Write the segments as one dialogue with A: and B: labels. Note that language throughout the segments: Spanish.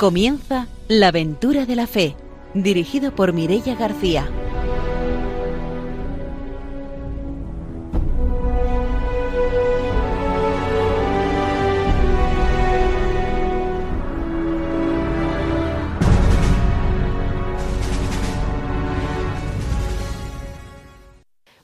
A: Comienza La aventura de la fe, dirigido por Mirella García.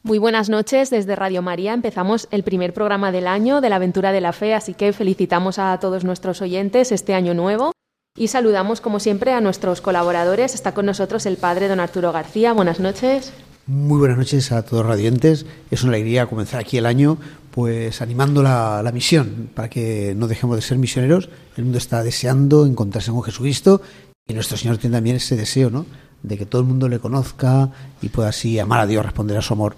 B: Muy buenas noches desde Radio María. Empezamos el primer programa del año de la aventura de la fe, así que felicitamos a todos nuestros oyentes este año nuevo y saludamos como siempre a nuestros colaboradores. Está con nosotros el padre don Arturo García. Buenas noches.
C: Muy buenas noches a todos radiantes. Es una alegría comenzar aquí el año pues animando la, la, misión para que no dejemos de ser misioneros. El mundo está deseando encontrarse con Jesucristo y nuestro Señor tiene también ese deseo, ¿no? De que todo el mundo le conozca y pueda así amar a Dios, responder a su amor.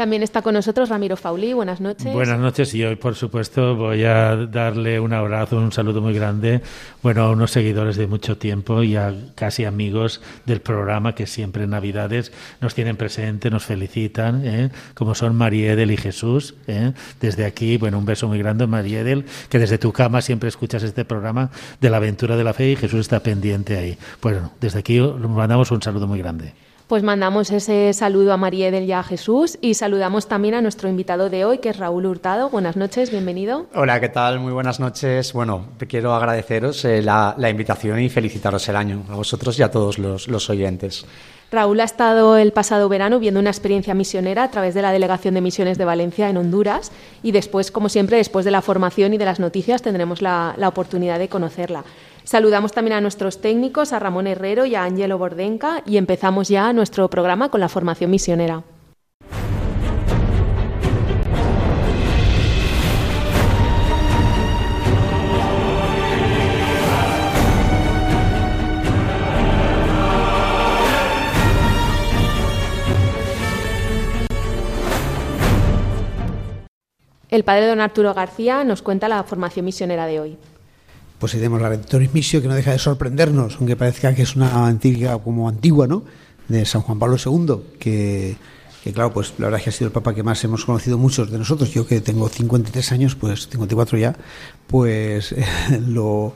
B: También está con nosotros Ramiro Fauli. Buenas noches.
D: Buenas noches y hoy, por supuesto, voy a darle un abrazo, un saludo muy grande, bueno, a unos seguidores de mucho tiempo y a casi amigos del programa que siempre en Navidades nos tienen presente, nos felicitan, ¿eh? como son Mariedel y Jesús. ¿eh? Desde aquí, bueno, un beso muy grande, Mariedel, que desde tu cama siempre escuchas este programa de la aventura de la fe y Jesús está pendiente ahí. Bueno, desde aquí mandamos un saludo muy grande.
B: Pues mandamos ese saludo a María Edel y a Jesús y saludamos también a nuestro invitado de hoy, que es Raúl Hurtado. Buenas noches, bienvenido.
E: Hola, ¿qué tal? Muy buenas noches. Bueno, quiero agradeceros eh, la, la, invitación y felicitaros el año, a vosotros y a todos los, los oyentes.
B: Raúl ha estado el pasado verano viendo una experiencia misionera a través de la Delegación de Misiones de Valencia en Honduras y después, como siempre, después de la formación y de las noticias, tendremos la, la oportunidad de conocerla. Saludamos también a nuestros técnicos, a Ramón Herrero y a Ángelo Bordenca, y empezamos ya nuestro programa con la formación misionera. El padre don Arturo García nos cuenta la formación misionera de hoy
C: pues tenemos la Redemptoris Missio, que no deja de sorprendernos, aunque parezca que es una antigua como antigua, ¿no? De San Juan Pablo II, que, claro, pues la verdad es que ha sido el Papa que más hemos conocido muchos de nosotros. Yo que tengo 53 años, pues 54 ya, pues lo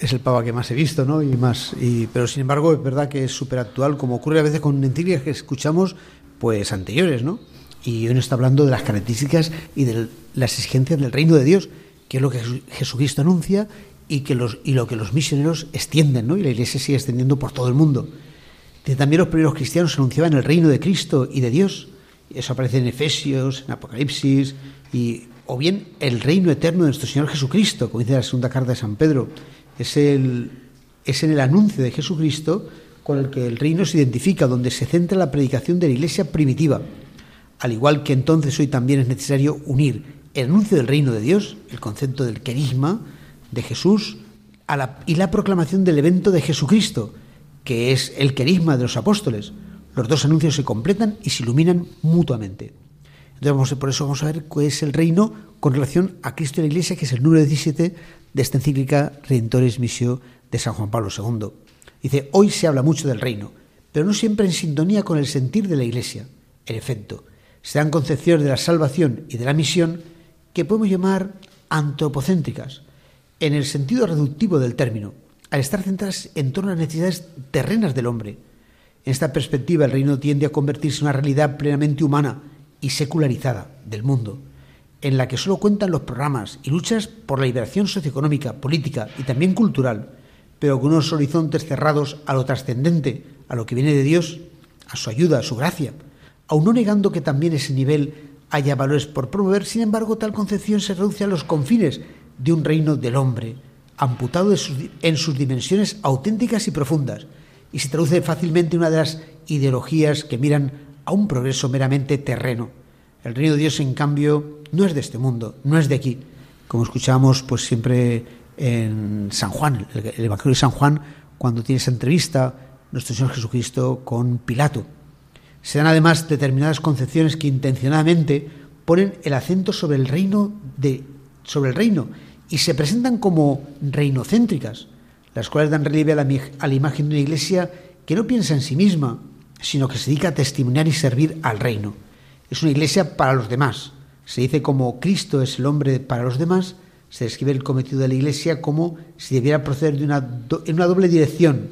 C: es el Papa que más he visto, ¿no? Y más, pero sin embargo es verdad que es súper actual, como ocurre a veces con encíclicas que escuchamos, pues anteriores, ¿no? Y hoy nos está hablando de las características y de las exigencias del reino de Dios, que es lo que Jesucristo anuncia y, que los, y lo que los misioneros extienden, ¿no? y la Iglesia sigue extendiendo por todo el mundo. También los primeros cristianos anunciaban el reino de Cristo y de Dios. Eso aparece en Efesios, en Apocalipsis, y, o bien el reino eterno de nuestro Señor Jesucristo, como dice la segunda carta de San Pedro. Es, el, es en el anuncio de Jesucristo con el que el reino se identifica, donde se centra la predicación de la Iglesia primitiva. Al igual que entonces hoy también es necesario unir el anuncio del reino de Dios, el concepto del querisma, de Jesús y la proclamación del evento de Jesucristo, que es el querisma de los apóstoles. Los dos anuncios se completan y se iluminan mutuamente. Entonces, por eso vamos a ver cuál es el reino con relación a Cristo y la Iglesia, que es el número 17 de esta encíclica Redentores Missio de San Juan Pablo II. Dice, hoy se habla mucho del reino, pero no siempre en sintonía con el sentir de la Iglesia. En efecto, se dan concepciones de la salvación y de la misión que podemos llamar antropocéntricas, en el sentido reductivo del término, al estar centradas en torno a las necesidades terrenas del hombre. En esta perspectiva, el reino tiende a convertirse en una realidad plenamente humana y secularizada del mundo, en la que solo cuentan los programas y luchas por la liberación socioeconómica, política y también cultural, pero con unos horizontes cerrados a lo trascendente, a lo que viene de Dios, a su ayuda, a su gracia, aun no negando que también ese nivel haya valores por promover, sin embargo, tal concepción se reduce a los confines de un reino del hombre, amputado en sus dimensiones auténticas y profundas, y se traduce fácilmente en una de las ideologías que miran a un progreso meramente terreno. El reino de Dios, en cambio, no es de este mundo, no es de aquí. Como escuchamos pues siempre en San Juan, el Evangelio de San Juan, cuando tiene esa entrevista nuestro Señor Jesucristo con Pilato. Se dan además determinadas concepciones que intencionadamente ponen el acento sobre el reino de sobre el reino y se presentan como reinocéntricas, las cuales dan relieve a la, a la imagen de una iglesia que no piensa en sí misma, sino que se dedica a testimoniar y servir al reino. Es una iglesia para los demás. Se dice como Cristo es el hombre para los demás, se describe el cometido de la Iglesia como si debiera proceder de una en una doble dirección.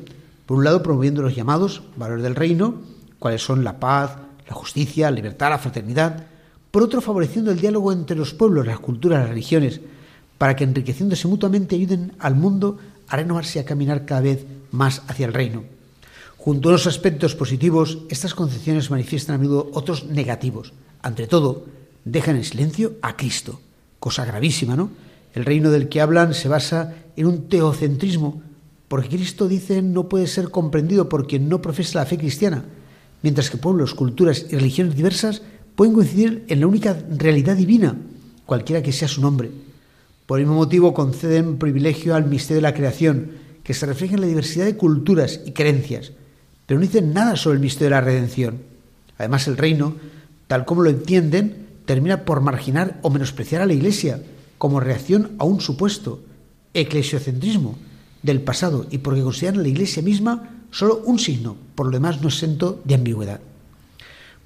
C: Por un lado, promoviendo los llamados valores del reino, cuáles son la paz, la justicia, la libertad, la fraternidad. Por otro, favoreciendo el diálogo entre los pueblos, las culturas, las religiones, para que enriqueciéndose mutuamente ayuden al mundo a renovarse y a caminar cada vez más hacia el reino. Junto a los aspectos positivos, estas concepciones manifiestan a menudo otros negativos. Ante todo, dejan en silencio a Cristo, cosa gravísima, ¿no? El reino del que hablan se basa en un teocentrismo, porque Cristo, dice no puede ser comprendido por quien no profesa la fe cristiana, mientras que pueblos, culturas y religiones diversas pueden coincidir en la única realidad divina, cualquiera que sea su nombre. Por el mismo motivo conceden privilegio al misterio de la creación, que se refleja en la diversidad de culturas y creencias, pero no dicen nada sobre el misterio de la redención. Además, el reino, tal como lo entienden, termina por marginar o menospreciar a la Iglesia como reacción a un supuesto eclesiocentrismo del pasado y porque consideran a la Iglesia misma solo un signo, por lo demás no exento de ambigüedad.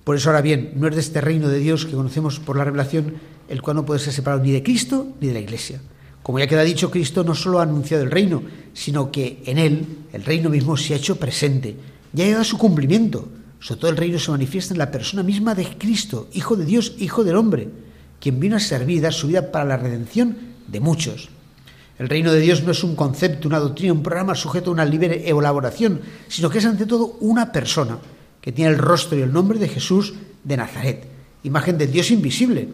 C: Por eso ahora bien, no es de este reino de Dios que conocemos por la revelación el cual no puede ser separado ni de Cristo ni de la Iglesia. Como ya queda dicho, Cristo no solo ha anunciado el reino, sino que en él el reino mismo se ha hecho presente, ya ha llegado a su cumplimiento. Sobre todo el reino se manifiesta en la persona misma de Cristo, Hijo de Dios, Hijo del hombre, quien vino a servir y dar su vida para la redención de muchos. El reino de Dios no es un concepto, una doctrina, un programa sujeto a una libre elaboración, sino que es ante todo una persona que tiene el rostro y el nombre de Jesús de Nazaret, imagen del Dios invisible,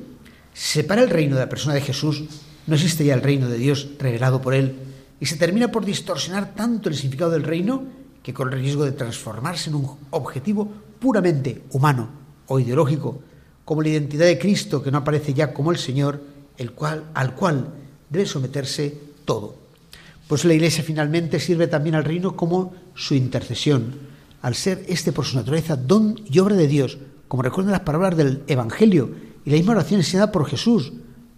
C: separa el reino de la persona de Jesús, no existe ya el reino de Dios revelado por él, y se termina por distorsionar tanto el significado del reino que con el riesgo de transformarse en un objetivo puramente humano o ideológico, como la identidad de Cristo que no aparece ya como el Señor, el cual, al cual debe someterse todo. Pues la Iglesia finalmente sirve también al reino como su intercesión, al ser este por su naturaleza don y obra de Dios, como recuerdan las palabras del Evangelio y la misma oración enseñada por Jesús.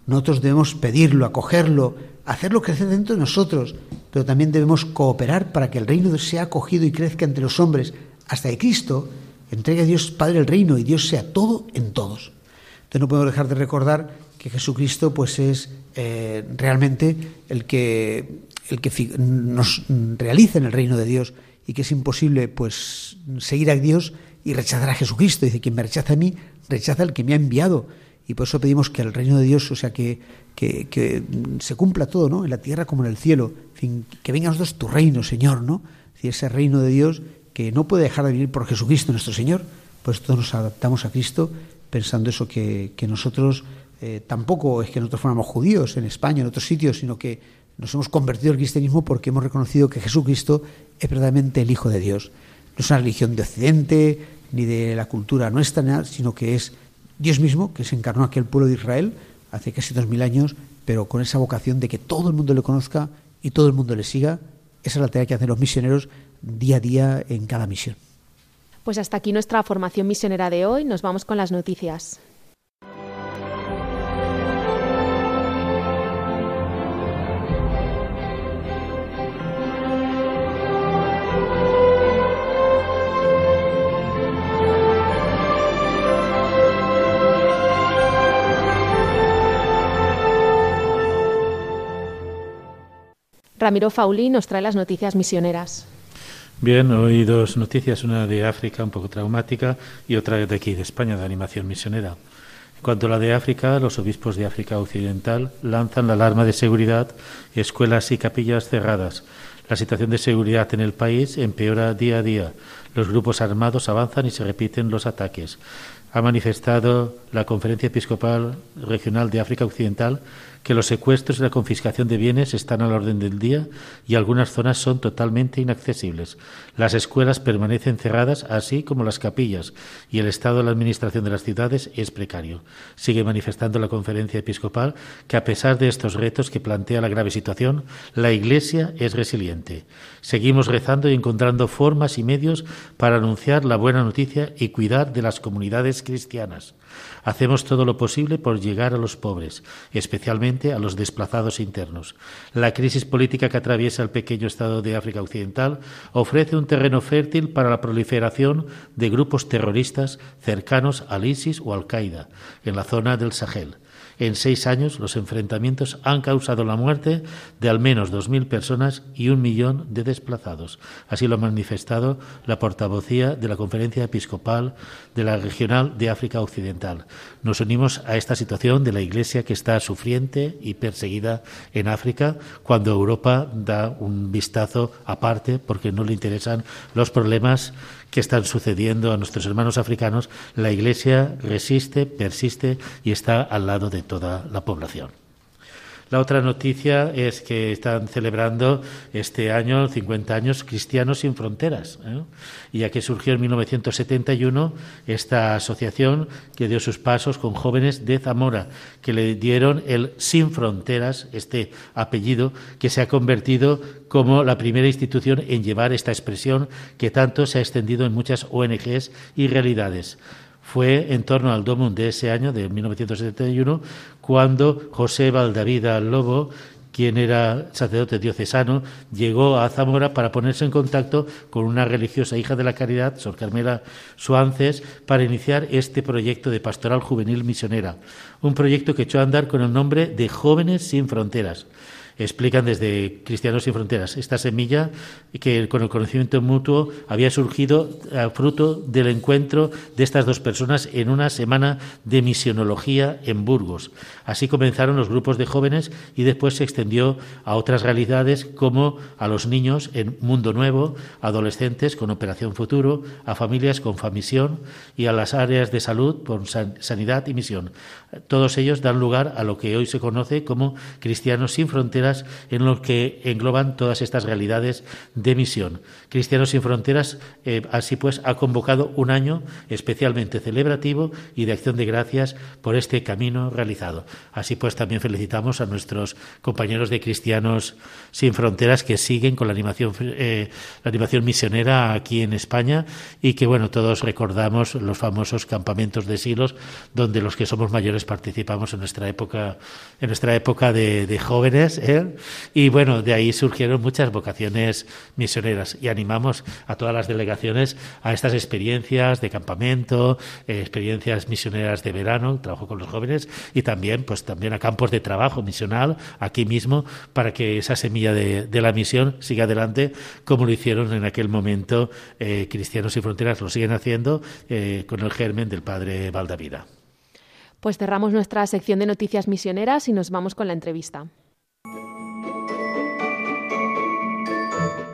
C: Nosotros debemos pedirlo, acogerlo, hacerlo crecer dentro de nosotros, pero también debemos cooperar para que el reino sea acogido y crezca entre los hombres, hasta que Cristo entregue a Dios Padre el reino y Dios sea todo en todos. Entonces no puedo dejar de recordar que Jesucristo pues es eh, realmente el que, el que nos realiza en el reino de Dios y que es imposible pues seguir a Dios y rechazar a Jesucristo. Dice, quien me rechaza a mí, rechaza al que me ha enviado. Y por eso pedimos que el reino de Dios, o sea, que, que, se cumpla todo, ¿no? En la tierra como en el cielo. que venga a nosotros tu reino, Señor, ¿no? Es ese reino de Dios que no puede dejar de vivir por Jesucristo nuestro Señor. Por eso todos nos adaptamos a Cristo pensando eso, que, nosotros eh, tampoco es que nosotros fuéramos judíos en España, en otros sitios, sino que nos hemos convertido al cristianismo porque hemos reconocido que Jesucristo es verdaderamente el Hijo de Dios. No es una religión de Occidente, ni de la cultura nuestra, sino que es Dios mismo que se encarnó aquel pueblo de Israel hace casi dos mil años, pero con esa vocación de que todo el mundo le conozca y todo el mundo le siga. Esa es la tarea que hacen los misioneros día a día en cada misión.
B: Pues hasta aquí nuestra formación misionera de hoy. Nos vamos con las noticias. Ramiro Fauli nos trae las noticias misioneras.
D: Bien, hoy dos noticias, una de África un poco traumática y otra de aquí, de España, de animación misionera. En cuanto a la de África, los obispos de África Occidental lanzan la alarma de seguridad, escuelas y capillas cerradas. La situación de seguridad en el país empeora día a día. Los grupos armados avanzan y se repiten los ataques. Ha manifestado la Conferencia Episcopal Regional de África Occidental que los secuestros y la confiscación de bienes están al orden del día y algunas zonas son totalmente inaccesibles. Las escuelas permanecen cerradas, así como las capillas, y el estado de la administración de las ciudades es precario. Sigue manifestando la conferencia episcopal que, a pesar de estos retos que plantea la grave situación, la Iglesia es resiliente. Seguimos rezando y encontrando formas y medios para anunciar la buena noticia y cuidar de las comunidades cristianas. Hacemos todo lo posible por llegar a los pobres, especialmente a los desplazados internos. La crisis política que atraviesa el pequeño Estado de África Occidental ofrece un terreno fértil para la proliferación de grupos terroristas cercanos al ISIS o Al-Qaeda en la zona del Sahel. En seis años, los enfrentamientos han causado la muerte de al menos 2.000 personas y un millón de desplazados. Así lo ha manifestado la portavocía de la Conferencia Episcopal de la Regional de África Occidental. Nos unimos a esta situación de la Iglesia que está sufriente y perseguida en África cuando Europa da un vistazo aparte porque no le interesan los problemas que están sucediendo a nuestros hermanos africanos, la Iglesia resiste, persiste y está al lado de toda la población. La otra noticia es que están celebrando este año 50 años Cristianos sin Fronteras, ¿eh? y ya que surgió en 1971 esta asociación que dio sus pasos con jóvenes de Zamora, que le dieron el Sin Fronteras, este apellido, que se ha convertido como la primera institución en llevar esta expresión que tanto se ha extendido en muchas ONGs y realidades fue en torno al Domum de ese año, de 1971, cuando José Valdavida Lobo, quien era sacerdote diocesano, llegó a Zamora para ponerse en contacto con una religiosa hija de la caridad, Sor Carmela Suances, para iniciar este proyecto de pastoral juvenil misionera. Un proyecto que echó a andar con el nombre de Jóvenes sin Fronteras explican desde Cristianos sin Fronteras. Esta semilla que con el conocimiento mutuo había surgido a fruto del encuentro de estas dos personas en una semana de misionología en Burgos. Así comenzaron los grupos de jóvenes y después se extendió a otras realidades como a los niños en Mundo Nuevo, adolescentes con Operación Futuro, a familias con Famisión y a las áreas de salud por sanidad y misión. Todos ellos dan lugar a lo que hoy se conoce como Cristianos sin Fronteras en lo que engloban todas estas realidades de misión. Cristianos sin Fronteras, eh, así pues, ha convocado un año especialmente celebrativo y de acción de gracias por este camino realizado. Así pues, también felicitamos a nuestros compañeros de Cristianos sin Fronteras que siguen con la animación, eh, la animación misionera aquí en España y que, bueno, todos recordamos los famosos campamentos de silos donde los que somos mayores participamos en nuestra época, en nuestra época de, de jóvenes. ¿eh? Y bueno, de ahí surgieron muchas vocaciones misioneras y animamos a todas las delegaciones a estas experiencias de campamento, eh, experiencias misioneras de verano, trabajo con los jóvenes y también, pues también a campos de trabajo misional aquí mismo para que esa semilla de, la misión siga adelante como lo hicieron en aquel momento eh, Cristianos y Fronteras, lo siguen haciendo eh, con el germen del padre Valdavida.
B: Pues cerramos nuestra sección de noticias misioneras y nos vamos con la entrevista.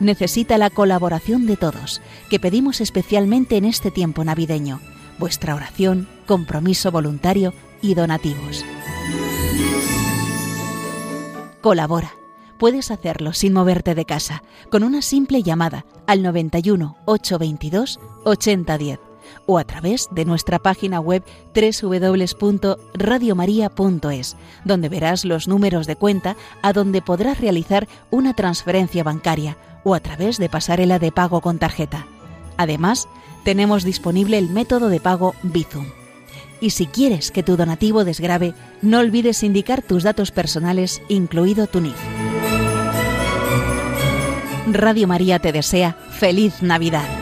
A: necesita la colaboración de todos, que pedimos especialmente en este tiempo navideño, vuestra oración, compromiso voluntario y donativos. Colabora. Puedes hacerlo sin moverte de casa, con una simple llamada al 91 822 8010 o a través de nuestra página web www.radiomaria.es, donde verás los números de cuenta a donde podrás realizar una transferencia bancaria o a través de pasarela de pago con tarjeta. Además, tenemos disponible el método de pago Bizum. Y si quieres que tu donativo desgrabe, no olvides indicar tus datos personales, incluido tu NIF. Radio María te desea feliz Navidad.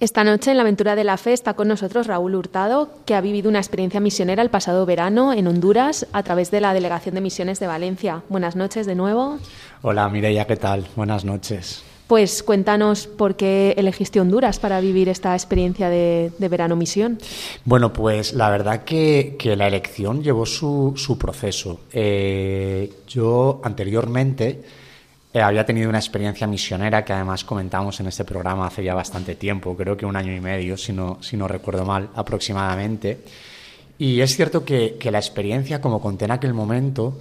B: Esta noche en la aventura de la fe está con nosotros Raúl Hurtado, que ha vivido una experiencia misionera el pasado verano en Honduras a través de la Delegación de Misiones de Valencia. Buenas noches de nuevo.
E: Hola Mireia, ¿qué tal? Buenas noches.
B: Pues cuéntanos por qué elegiste Honduras para vivir esta experiencia de, verano misión.
E: Bueno, pues la verdad que, la elección llevó su, proceso. Eh, yo anteriormente eh, había tenido una experiencia misionera que además comentamos en este programa hace ya bastante tiempo, creo que un año y medio, si no, recuerdo mal, aproximadamente. Y es cierto que, la experiencia, como conté en aquel momento,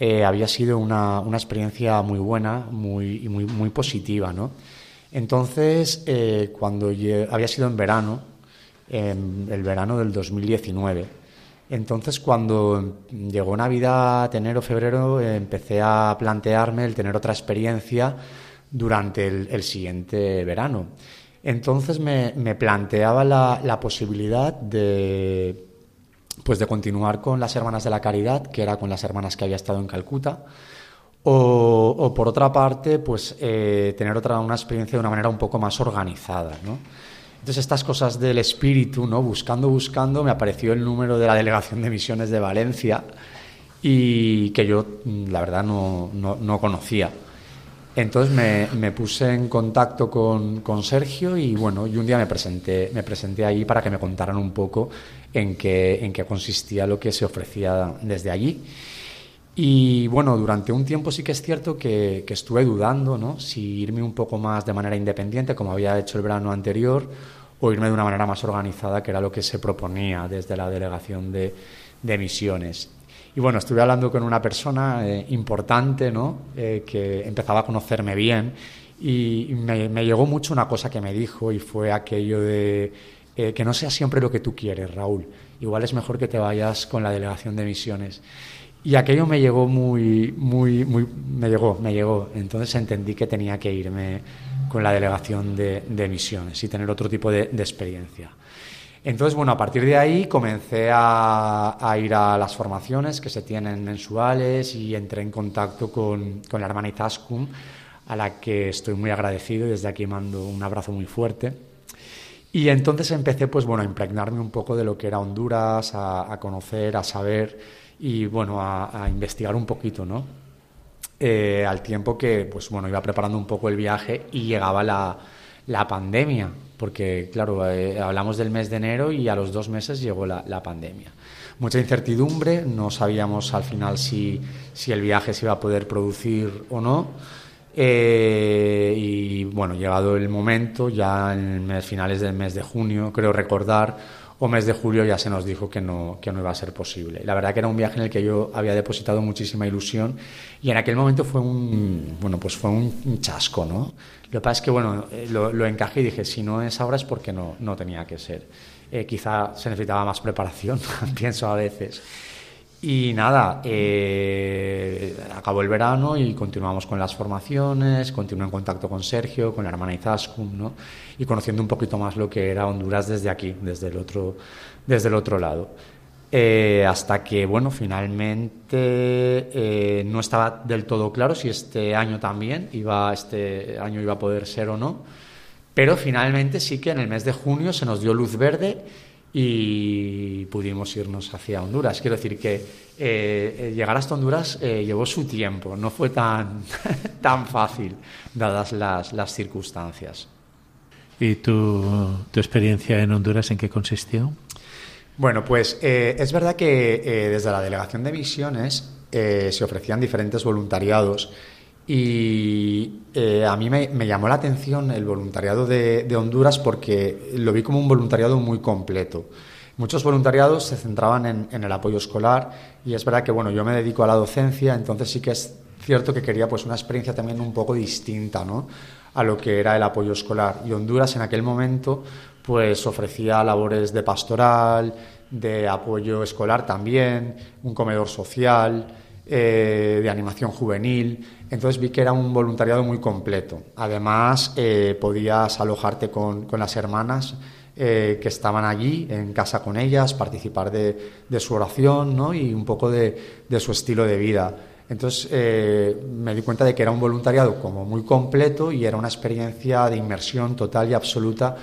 E: eh, había sido una, experiencia muy buena muy, muy, muy positiva. ¿no? Entonces, eh, cuando había sido en verano, en el verano del 2019, entonces cuando llegó Navidad, enero, febrero, empecé a plantearme el tener otra experiencia durante el, siguiente verano. Entonces me, planteaba la, posibilidad de pues de continuar con las Hermanas de la Caridad, que era con las hermanas que había estado en Calcuta, o, por otra parte, pues eh, tener otra una experiencia de una manera un poco más organizada, ¿no? Entonces estas cosas del espíritu, ¿no? Buscando, buscando, me apareció el número de la Delegación de Misiones de Valencia y que yo, la verdad, no, no, conocía. Entonces me, me, puse en contacto con, con, Sergio y bueno, y un día me presenté, me presenté ahí para que me contaran un poco en qué, en qué consistía lo que se ofrecía desde allí. Y bueno, durante un tiempo sí que es cierto que, estuve dudando, ¿no? Si irme un poco más de manera independiente, como había hecho el verano anterior, o irme de una manera más organizada, que era lo que se proponía desde la delegación de, de misiones. Y bueno, estuve hablando con una persona eh, importante, ¿no? Eh, que empezaba a conocerme bien y me, llegó mucho una cosa que me dijo y fue aquello de eh, que no sea siempre lo que tú quieres, Raúl. Igual es mejor que te vayas con la delegación de misiones. Y aquello me llegó muy, muy, muy, me llegó, me llegó. Entonces entendí que tenía que irme con la delegación de, misiones y tener otro tipo de, experiencia. Entonces, bueno, a partir de ahí comencé a, ir a las formaciones que se tienen mensuales y entré en contacto con, con la hermana Itascum, a la que estoy muy agradecido y desde aquí mando un abrazo muy fuerte y entonces empecé, pues bueno, a impregnarme un poco de lo que era Honduras, a, conocer, a saber y bueno, a, investigar un poquito, ¿no? Eh, al tiempo que, pues bueno, iba preparando un poco el viaje y llegaba la, la pandemia, porque claro, eh, hablamos del mes de enero y a los dos meses llegó la, la, pandemia. Mucha incertidumbre, no sabíamos al final si, si el viaje se iba a poder producir o no. Eh, y bueno, llegado el momento, ya en finales del mes de junio, creo recordar, o mes de julio ya se nos dijo que no, que no iba a ser posible. La verdad que era un viaje en el que yo había depositado muchísima ilusión y en aquel momento fue un, bueno, pues fue un chasco, ¿no? Lo que pasa es que, bueno, eh, lo, lo encajé y dije, si no es ahora es porque no, no tenía que ser. Eh, quizá se necesitaba más preparación, pienso a veces. Y nada, eh, acabó el verano y continuamos con las formaciones, continué en contacto con Sergio, con la hermana Izaskun, ¿no? Y conociendo un poquito más lo que era Honduras desde aquí, desde el otro, desde el otro lado. Eh, hasta que, bueno, finalmente eh, no estaba del todo claro si este año también iba, este año iba a poder ser o no, pero finalmente sí que en el mes de junio se nos dio luz verde y pudimos irnos hacia Honduras. Quiero decir que eh, llegar hasta Honduras llevó su tiempo, no fue tan, tan fácil, dadas las, las circunstancias.
D: ¿Y tu, tu, experiencia en Honduras en qué consistió?
E: Bueno, pues es verdad que desde la Delegación de Misiones se ofrecían diferentes voluntariados y eh, a mí me, llamó la atención el voluntariado de, Honduras porque lo vi como un voluntariado muy completo. Muchos voluntariados se centraban en, el apoyo escolar y es verdad que bueno, yo me dedico a la docencia, entonces sí que es cierto que quería pues una experiencia también un poco distinta ¿no? A lo que era el apoyo escolar. Y Honduras en aquel momento pues ofrecía labores de pastoral, de apoyo escolar también, un comedor social, eh, de animación juvenil. Entonces vi que era un voluntariado muy completo. Además, eh, podías alojarte con, las hermanas eh, que estaban allí, en casa con ellas, participar de, su oración ¿no? y un poco de, su estilo de vida. Entonces me di cuenta de que era un voluntariado como muy completo y era una experiencia de inmersión total y absoluta,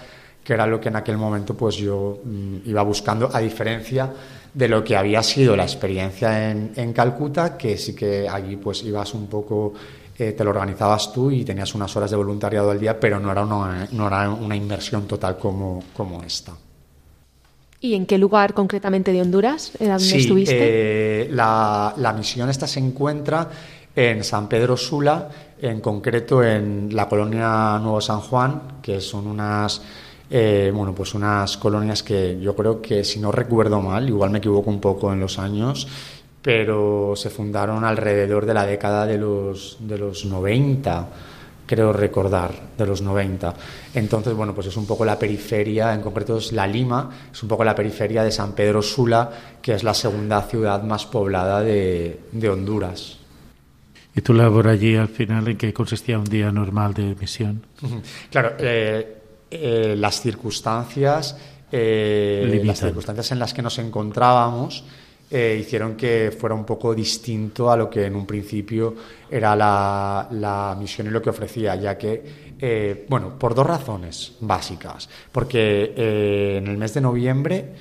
E: que era lo que en aquel momento pues yo mm, iba buscando, a diferencia de lo que había sido la experiencia en, en Calcuta, que sí que allí pues ibas un poco, eh, te lo organizabas tú y tenías unas horas de voluntariado al día, pero no era una, no era una inversión total como, como esta.
B: ¿Y en qué lugar concretamente de Honduras era donde
E: sí,
B: estuviste?
E: Eh, la, la misión esta se encuentra en San Pedro Sula, en concreto en la colonia Nuevo San Juan, que son unas eh, bueno, pues unas colonias que yo creo que, si no recuerdo mal, igual me equivoco un poco en los años, pero se fundaron alrededor de la década de los, de los 90 creo recordar, de los 90. Entonces, bueno, pues es un poco la periferia, en concreto es La Lima, es un poco la periferia de San Pedro Sula, que es la segunda ciudad más poblada de, Honduras.
D: ¿Y tu labor allí al final en qué consistía un día normal de misión?
E: Claro, eh, eh, las circunstancias, eh, las circunstancias en las que nos encontrábamos eh, hicieron que fuera un poco distinto a lo que en un principio era la, misión y lo que ofrecía, ya que, eh, bueno, por dos razones básicas. Porque eh, en el mes de noviembre,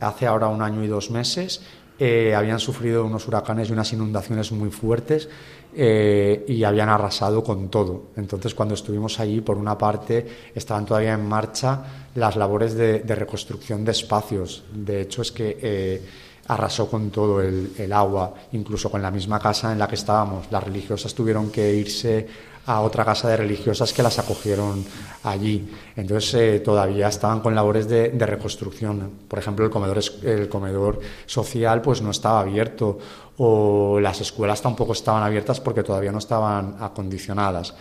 E: hace ahora un año y dos meses, habían sufrido unos huracanes y unas inundaciones muy fuertes y habían arrasado con todo. Entonces, cuando estuvimos allí, por una parte, estaban todavía en marcha las labores de, de reconstrucción de espacios. De hecho, es que arrasó con todo el, agua, incluso con la misma casa en la que estábamos. Las religiosas tuvieron que irse a otra casa de religiosas que las acogieron allí. Entonces eh, todavía estaban con labores de, reconstrucción. Por ejemplo, el comedor, el comedor social pues no estaba abierto o las escuelas tampoco estaban abiertas porque todavía no estaban acondicionadas.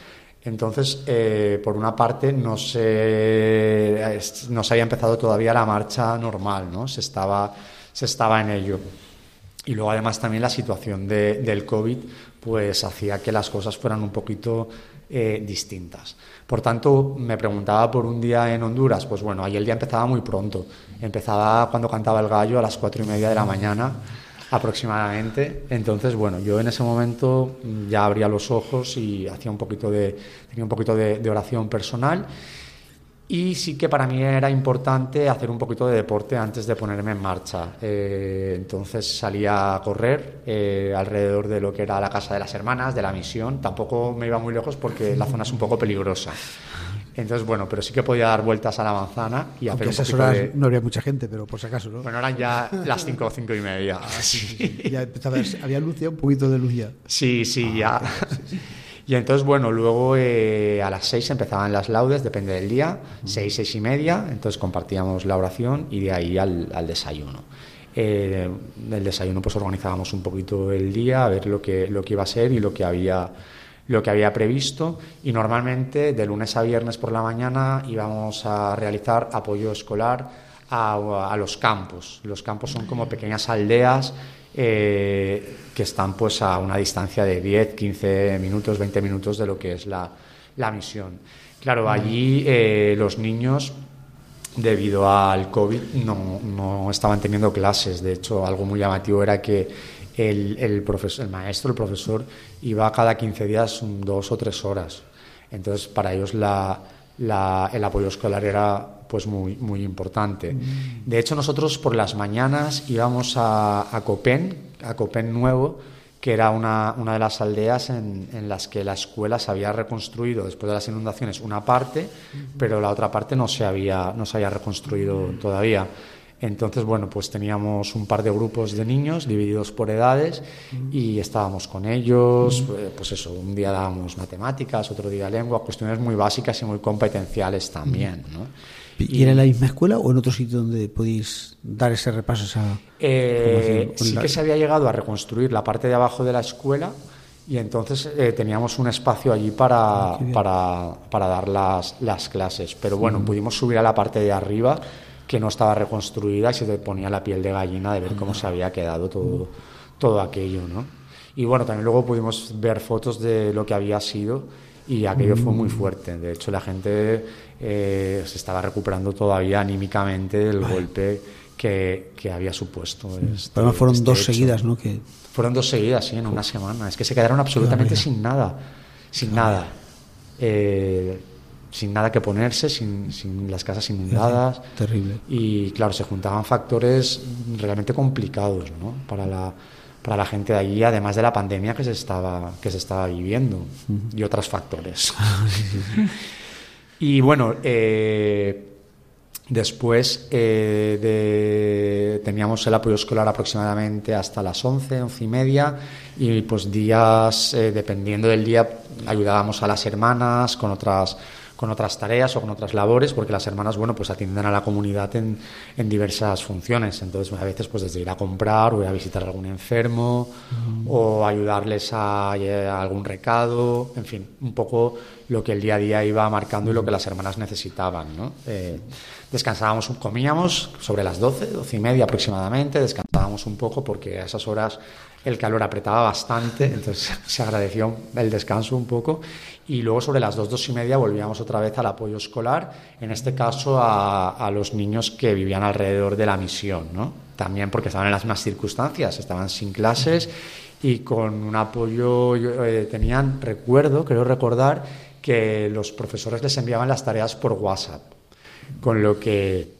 E: Entonces, eh, por una parte, no se, no se había empezado todavía la marcha normal, ¿no? Se estaba se estaba en ello. Y luego además también la situación de, del COVID pues hacía que las cosas fueran un poquito eh, distintas. Por tanto, me preguntaba por un día en Honduras, pues bueno, ahí el día empezaba muy pronto. Empezaba cuando cantaba el gallo a las cuatro y media de la mañana aproximadamente. Entonces, bueno, yo en ese momento ya abría los ojos y hacía un poquito de, tenía un poquito de oración personal y sí que para mí era importante hacer un poquito de deporte antes de ponerme en marcha. Eh, entonces salía a correr eh, alrededor de lo que era la casa de las hermanas, de la misión. Tampoco me iba muy lejos porque la zona es un poco peligrosa. Entonces, bueno, pero sí que podía dar vueltas a la manzana y hacer
C: un poquito horas no habría mucha gente, pero por si acaso, ¿no?
E: Bueno, eran ya las cinco o cinco y media. Ah,
C: ya había luz ya, un poquito de luz ya.
E: Sí, sí, ya. Y entonces, bueno, luego eh, a las seis empezaban las laudes, depende del día, seis, seis y media, entonces compartíamos la oración y de ahí al, desayuno. Eh, el desayuno pues organizábamos un poquito el día, a ver lo que, lo que iba a ser y lo que había lo que había previsto y normalmente de lunes a viernes por la mañana íbamos a realizar apoyo escolar a, a los campos. Los campos son como pequeñas aldeas eh, que están pues a una distancia de 10, 15 minutos, 20 minutos de lo que es la, misión. Claro, allí eh, los niños, debido al COVID, no, no, estaban teniendo clases. De hecho, algo muy llamativo era que el, el, profesor, el maestro, el profesor, iba cada 15 días dos o tres horas. Entonces, para ellos la, el apoyo escolar era pues muy, muy importante. Mm. De hecho, nosotros por las mañanas íbamos a, a Copén, a Copén Nuevo, que era una, una de las aldeas en, en, las que la escuela se había reconstruido después de las inundaciones una parte, pero la otra parte no se había, no se había reconstruido todavía. Entonces, bueno, pues teníamos un par de grupos de niños divididos por edades y estábamos con ellos, pues, pues eso, un día dábamos matemáticas, otro día lengua, cuestiones muy básicas y muy competenciales también, ¿no?
C: ¿Y, era en la misma escuela o en otro sitio donde podéis dar ese repaso? Esa
E: eh, sí que se había llegado a reconstruir la parte de abajo de la escuela y entonces eh, teníamos un espacio allí para, ah, para, para, dar las, las, clases. Pero bueno, pudimos subir a la parte de arriba que no estaba reconstruida y se te ponía la piel de gallina de ver cómo se había quedado todo, todo aquello. ¿no? Y bueno, también luego pudimos ver fotos de lo que había sido y aquello fue muy fuerte. De hecho, la gente eh, se estaba recuperando todavía anímicamente del golpe que, que, había supuesto.
C: Este, Además fueron este dos seguidas, ¿no? Que...
E: Fueron dos seguidas, sí, en una semana. Es que se quedaron absolutamente sin nada, sin nada. Eh, sin nada que ponerse, sin, sin las casas inundadas.
C: Terrible.
E: Y claro, se juntaban factores realmente complicados ¿no? para la para la gente de allí, además de la pandemia que se estaba, que se estaba viviendo y otros factores. Ah, y bueno, eh, después eh, teníamos el apoyo escolar aproximadamente hasta las 11, 11 y media y pues días, eh, dependiendo del día, ayudábamos a las hermanas con otras con otras tareas o con otras labores, porque las hermanas, bueno, pues atienden a la comunidad en, en diversas funciones. Entonces, a veces, pues desde ir a comprar o ir a visitar a algún enfermo o ayudarles a, a, algún recado, en fin, un poco lo que el día a día iba marcando y lo que las hermanas necesitaban, ¿no? Eh, descansábamos, comíamos sobre las 12, 12 y media aproximadamente, descansábamos un poco porque a esas horas el calor apretaba bastante, entonces se agradeció el descanso un poco y luego sobre las dos, dos y media volvíamos otra vez al apoyo escolar, en este caso a, los niños que vivían alrededor de la misión, ¿no? también porque estaban en las mismas circunstancias, estaban sin clases y con un apoyo eh, tenían, recuerdo, creo recordar, que los profesores les enviaban las tareas por WhatsApp, con lo que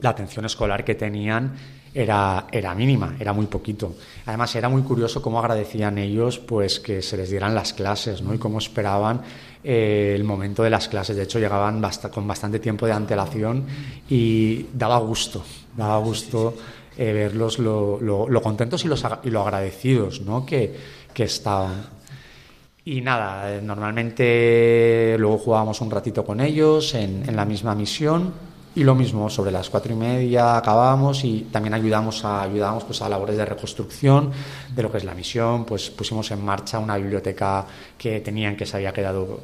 E: la atención escolar que tenían era, era mínima, era muy poquito. Además, era muy curioso cómo agradecían ellos pues, que se les dieran las clases ¿no? y cómo esperaban eh, el momento de las clases. De hecho, llegaban con bastante tiempo de antelación y daba gusto, daba gusto eh, verlos lo, lo, contentos y, los, y lo agradecidos ¿no? que, que estaban. Y nada, normalmente luego jugábamos un ratito con ellos en la misma misión y lo mismo, sobre las cuatro y media acabamos y también ayudamos a, ayudamos pues a labores de reconstrucción de lo que es la misión, pues pusimos en marcha una biblioteca que tenían que se había quedado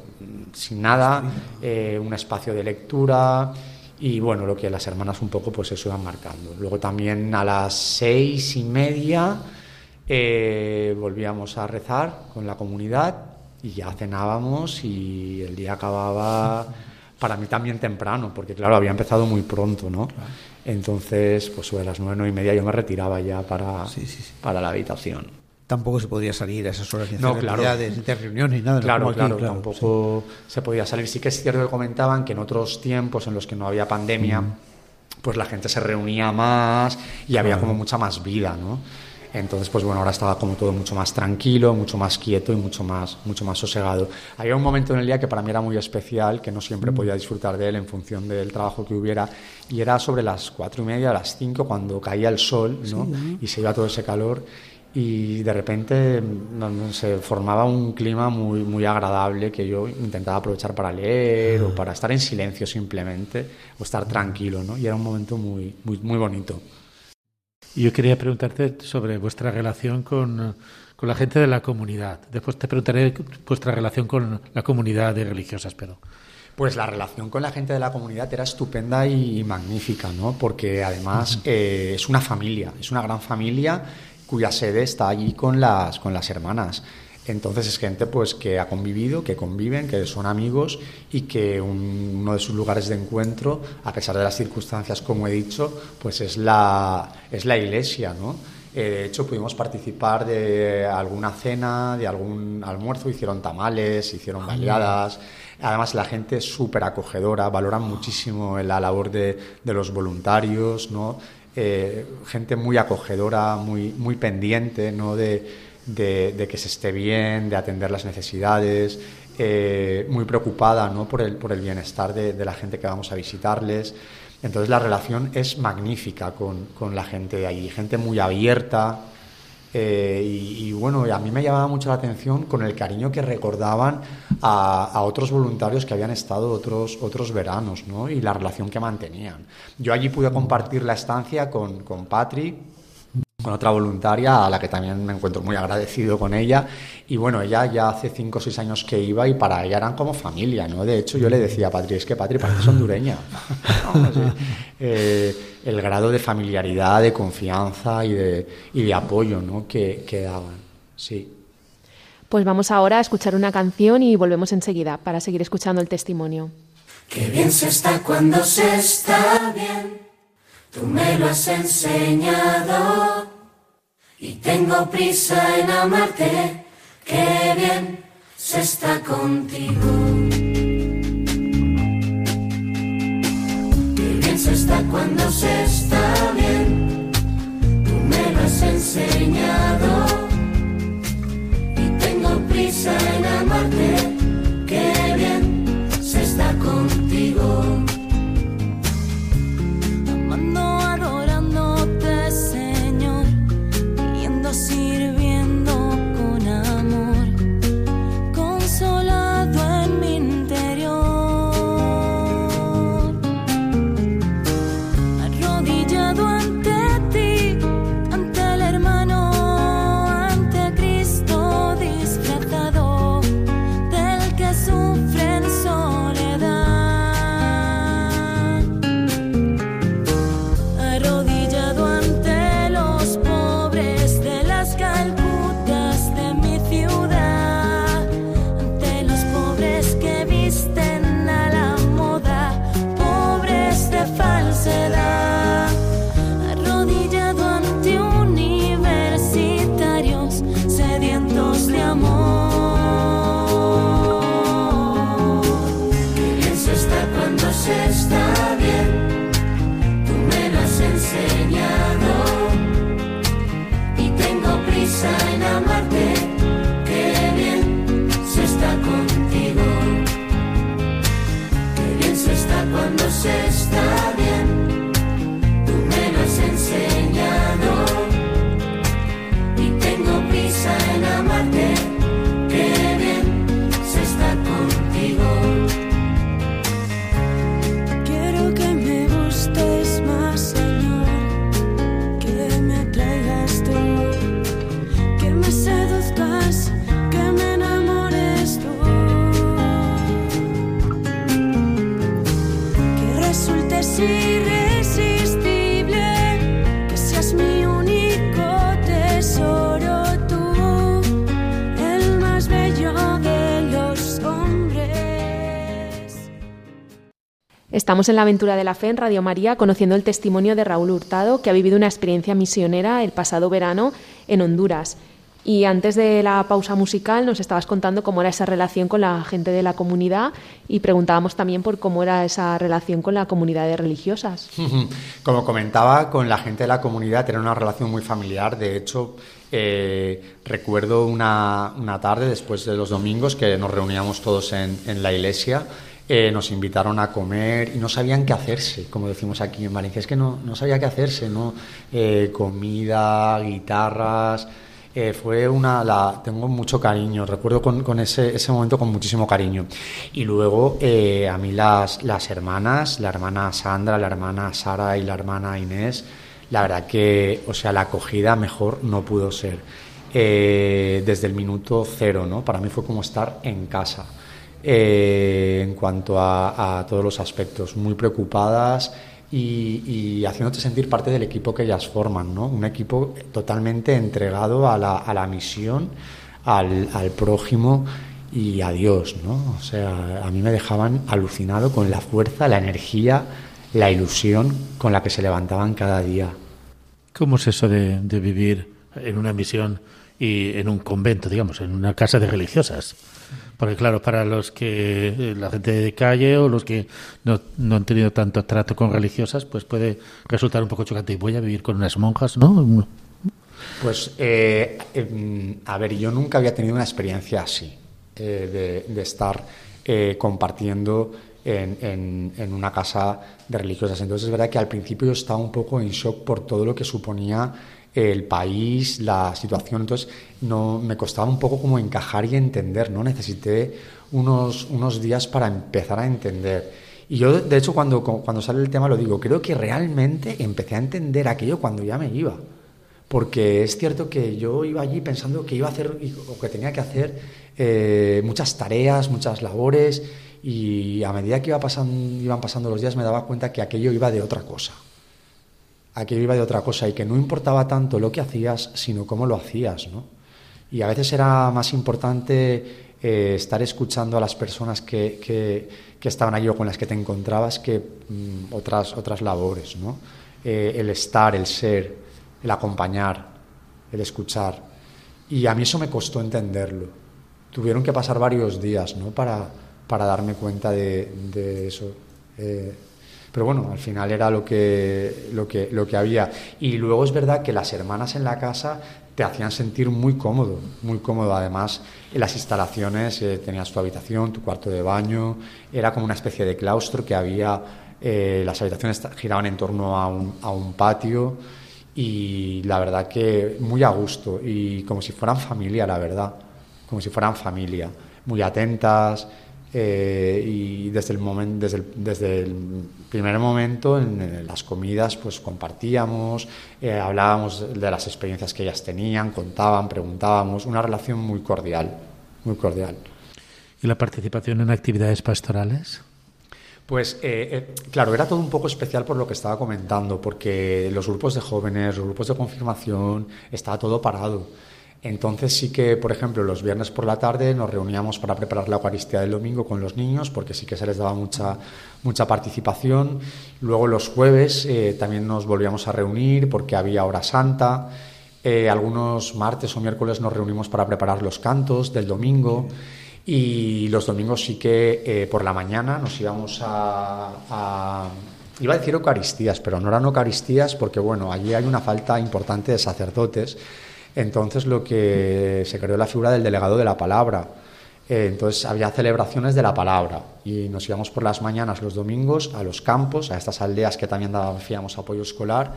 E: sin nada, eh, un espacio de lectura y bueno, lo que las hermanas un poco pues eso iban marcando. Luego también a las seis y media eh, volvíamos a rezar con la comunidad y ya cenábamos y el día acababa para mí también temprano, porque claro, había empezado muy pronto, ¿no? Claro. Entonces, pues sobre las nueve, nueve y media yo me retiraba ya para, sí, sí, sí. para la habitación.
C: Tampoco se podía salir a esas horas ni
E: no, claro.
C: de, de reuniones ni nada.
E: Claro, aquí, claro, claro, tampoco se podía salir. Sí que es cierto que comentaban que en otros tiempos en los que no había pandemia, mm. pues la gente se reunía más y había como mucha más vida, ¿no? Entonces, pues bueno, ahora estaba como todo mucho más tranquilo, mucho más quieto y mucho más, mucho más sosegado. Había un momento en el día que para mí era muy especial, que no siempre podía disfrutar de él en función del trabajo que hubiera, y era sobre las cuatro y media, las cinco, cuando caía el sol, ¿no? Sí, y se iba todo ese calor y de repente no, no, se formaba un clima muy, muy agradable que yo intentaba aprovechar para leer o para estar en silencio simplemente o estar tranquilo, ¿no? Y era un momento muy, muy, muy bonito.
D: Yo quería preguntarte sobre vuestra relación con, con, la gente de la comunidad. Después te preguntaré vuestra relación con la comunidad de religiosas, pero...
E: Pues la relación con la gente de la comunidad era estupenda y magnífica, ¿no? Porque además eh, es una familia, es una gran familia cuya sede está allí con las, con las hermanas. Entonces es gente pues que ha convivido, que conviven, que son amigos y que un, uno de sus lugares de encuentro, a pesar de las circunstancias, como he dicho, pues es la, es la iglesia, ¿no? Eh, de hecho, pudimos participar de alguna cena, de algún almuerzo, hicieron tamales, hicieron bailadas. Además, la gente es súper acogedora, valoran muchísimo la labor de, de los voluntarios, ¿no? Eh, gente muy acogedora, muy, muy pendiente, ¿no? De, de, que se esté bien, de atender las necesidades, eh, muy preocupada ¿no? por, el, por el bienestar de, de, la gente que vamos a visitarles. Entonces la relación es magnífica con, con la gente de allí, gente muy abierta. Eh, y, y, bueno, a mí me llamaba mucho la atención con el cariño que recordaban a, a otros voluntarios que habían estado otros, otros veranos ¿no? y la relación que mantenían. Yo allí pude compartir la estancia con, con Patrick, con otra voluntaria a la que también me encuentro muy agradecido con ella y bueno, ella ya hace cinco o seis años que iba y para ella eran como familia, ¿no? De hecho yo le decía a Patri, es que Patri parece hondureña. no, eh, el grado de familiaridad, de confianza y de, y de apoyo ¿no? que, que daban, sí.
B: Pues vamos ahora a escuchar una canción y volvemos enseguida para seguir escuchando el testimonio.
F: Qué bien se está cuando se está bien. Tú me lo has enseñado y tengo prisa en amarte. Qué bien se está contigo. Qué bien se está cuando se está bien. Tú me lo has enseñado y tengo prisa en amarte.
G: and I
B: Estamos en la aventura de la fe en Radio María conociendo el testimonio de Raúl Hurtado, que ha vivido una experiencia misionera el pasado verano en Honduras. Y antes de la pausa musical nos estabas contando cómo era esa relación con la gente de la comunidad y preguntábamos también por cómo era esa relación con la comunidad de religiosas.
E: Como comentaba, con la gente de la comunidad era una relación muy familiar. De hecho, eh, recuerdo una, una, tarde después de los domingos que nos reuníamos todos en, en la iglesia. Eh, nos invitaron a comer y no sabían qué hacerse, como decimos aquí en Valencia. Es que no, no sabía qué hacerse, ¿no? Eh, comida, guitarras. Eh, fue una. La, tengo mucho cariño, recuerdo con, con ese, ese, momento con muchísimo cariño. Y luego eh, a mí las, las hermanas, la hermana Sandra, la hermana Sara y la hermana Inés, la verdad que, o sea, la acogida mejor no pudo ser. Eh, desde el minuto cero, ¿no? Para mí fue como estar en casa. En cuanto a, todos los aspectos, muy preocupadas y, haciéndote sentir parte del equipo que ellas forman, ¿no? Un equipo totalmente entregado a la, a la misión, al, al, prójimo y a Dios, ¿no? O sea, a mí me dejaban alucinado con la fuerza, la energía, la ilusión con la que se levantaban cada día.
D: ¿Cómo es eso de vivir en una misión y en un convento, digamos, en una casa de religiosas? Porque claro, para los que la gente de calle o los que no, no, han tenido tanto trato con religiosas, pues puede resultar un poco chocante. Y voy a vivir con unas monjas, ¿no?
E: Pues, eh, eh, a ver, yo nunca había tenido una experiencia así, eh, de, de, estar eh, compartiendo en, en, en, una casa de religiosas. Entonces es verdad que al principio yo estaba un poco en shock por todo lo que suponía el país, la situación. Entonces, no, me costaba un poco como encajar y entender, ¿no? Necesité unos, unos días para empezar a entender. Y yo, de hecho, cuando, cuando sale el tema lo digo, creo que realmente empecé a entender aquello cuando ya me iba. Porque es cierto que yo iba allí pensando que iba a hacer, o que tenía que hacer eh, muchas tareas, muchas labores, y a medida que iba pasando, iban pasando los días me daba cuenta que aquello iba de otra cosa aquello iba de otra cosa y que no importaba tanto lo que hacías, sino cómo lo hacías, ¿no? Y a veces era más importante eh, estar escuchando a las personas que, que, que, estaban allí o con las que te encontrabas que mm, otras, otras labores, ¿no? Eh, el estar, el ser, el acompañar, el escuchar. Y a mí eso me costó entenderlo. Tuvieron que pasar varios días, ¿no? Para, para darme cuenta de, de eso. Eh, pero bueno, al final era lo que, lo, que, lo que había. Y luego es verdad que las hermanas en la casa te hacían sentir muy cómodo, muy cómodo. Además, en las instalaciones eh, tenías tu habitación, tu cuarto de baño, era como una especie de claustro que había, eh, las habitaciones giraban en torno a un, a un patio y la verdad que muy a gusto y como si fueran familia, la verdad, como si fueran familia, muy atentas, eh, y desde el, momento, desde, desde primer momento en, las comidas pues compartíamos, eh, hablábamos de las experiencias que ellas tenían, contaban, preguntábamos, una relación muy cordial, muy cordial.
D: ¿Y la participación en actividades pastorales?
E: Pues eh, eh, claro, era todo un poco especial por lo que estaba comentando, porque los grupos de jóvenes, los grupos de confirmación, estaba todo parado. Entonces sí que, por ejemplo, los viernes por la tarde nos reuníamos para preparar la Eucaristía del domingo con los niños, porque sí que se les daba mucha, mucha participación. Luego los jueves eh, también nos volvíamos a reunir porque había hora santa. Eh, algunos martes o miércoles nos reunimos para preparar los cantos del domingo. Y los domingos sí que eh, por la mañana nos íbamos a, a iba a decir Eucaristías, pero no eran Eucaristías porque, bueno, allí hay una falta importante de sacerdotes. Entonces lo que se creó la figura del delegado de la palabra. Eh, entonces había celebraciones de la palabra y nos íbamos por las mañanas los domingos a los campos, a estas aldeas que también dábamos apoyo escolar